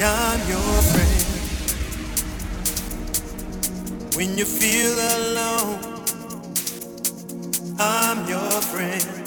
I'm your friend. When you feel alone, I'm your friend.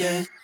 Yet.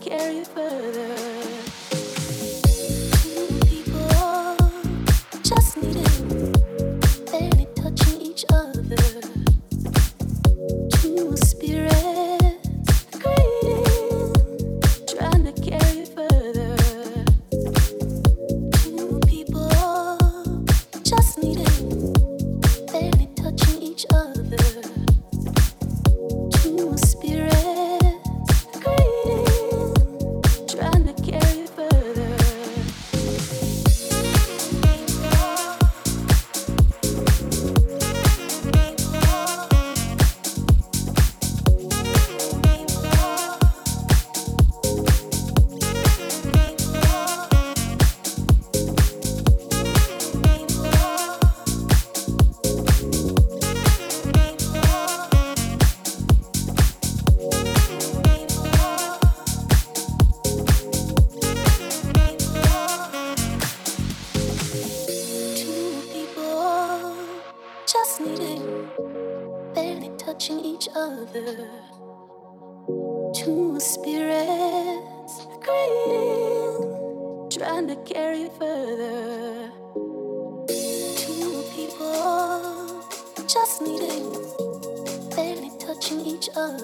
Carry further.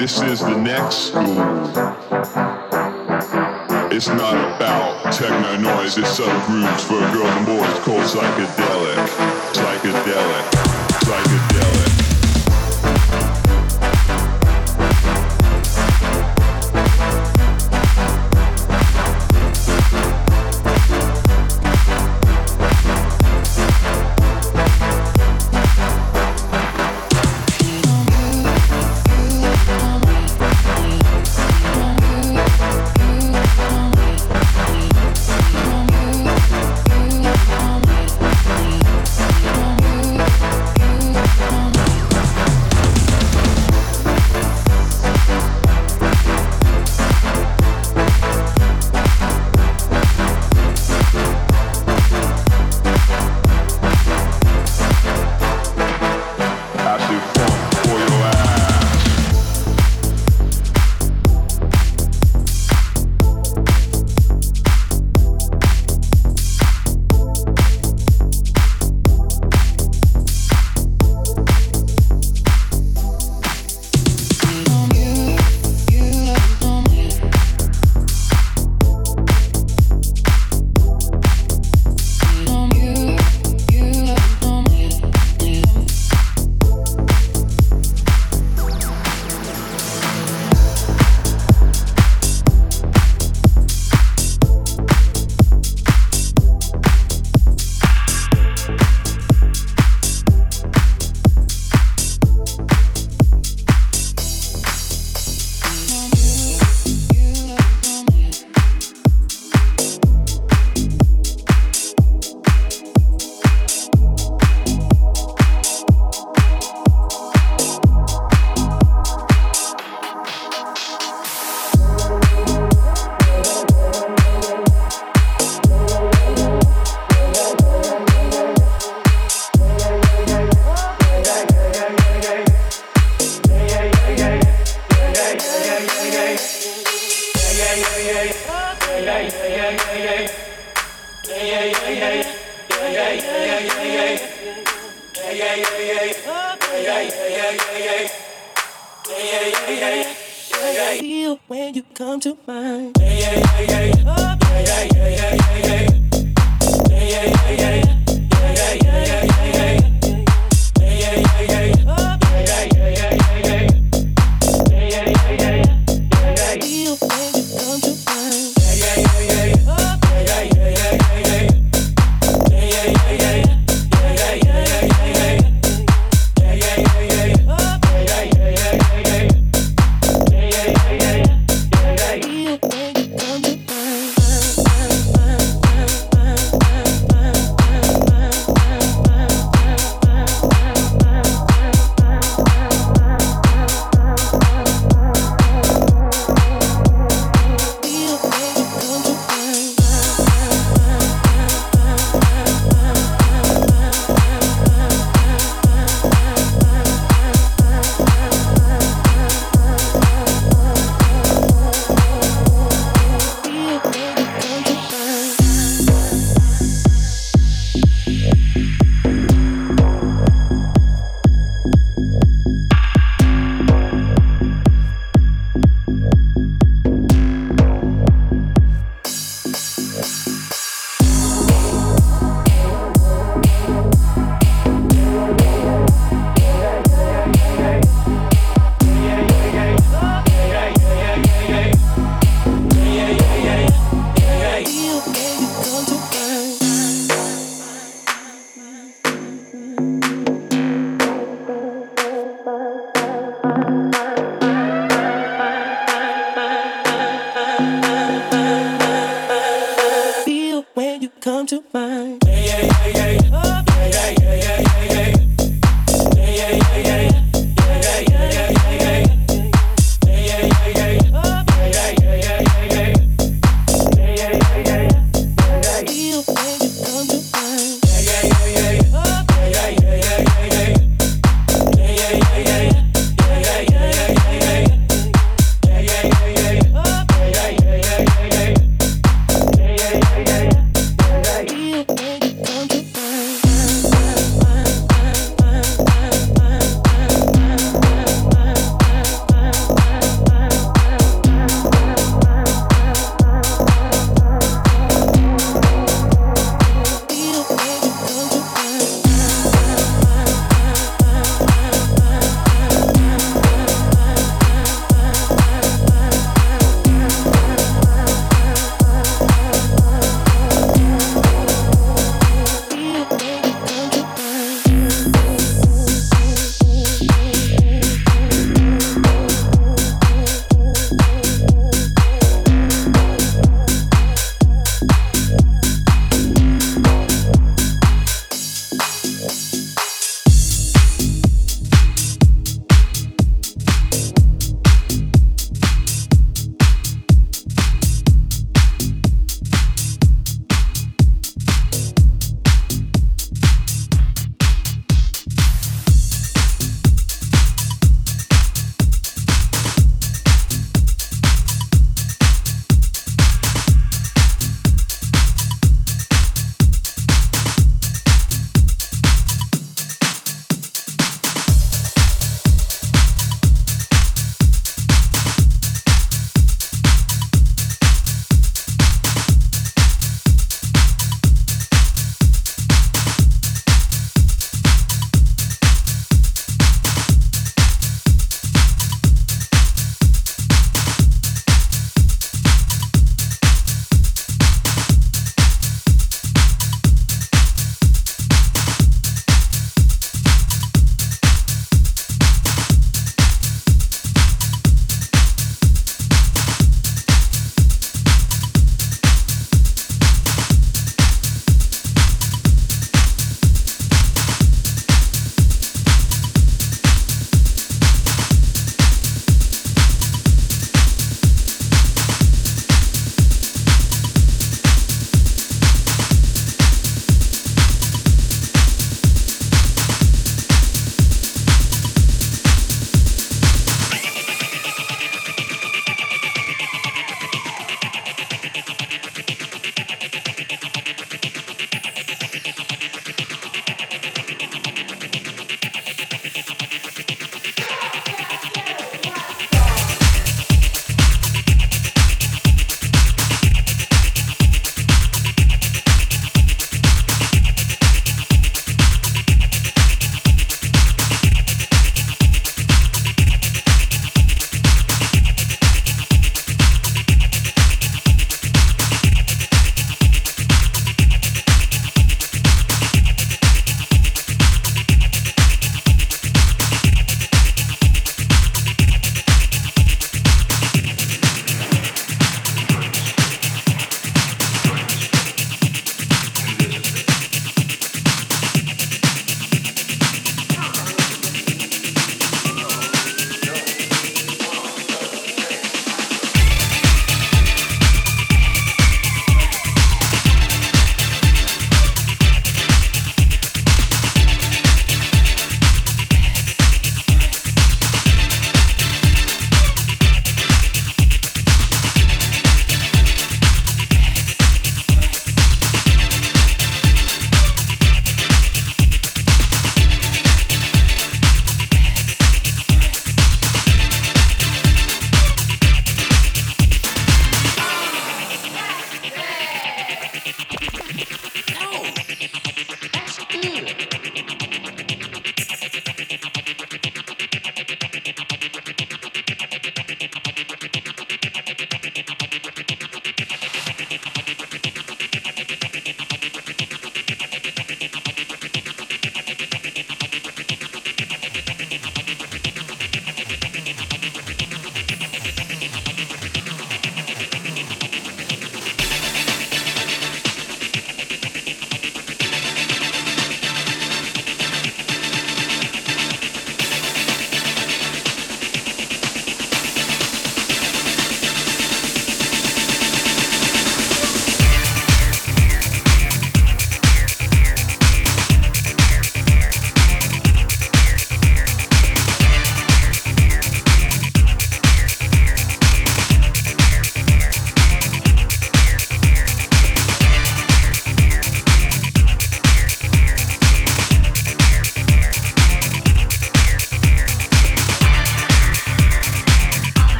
this is the next move. It's not about techno noise, it's subgroups for girls and boys called psychedelic.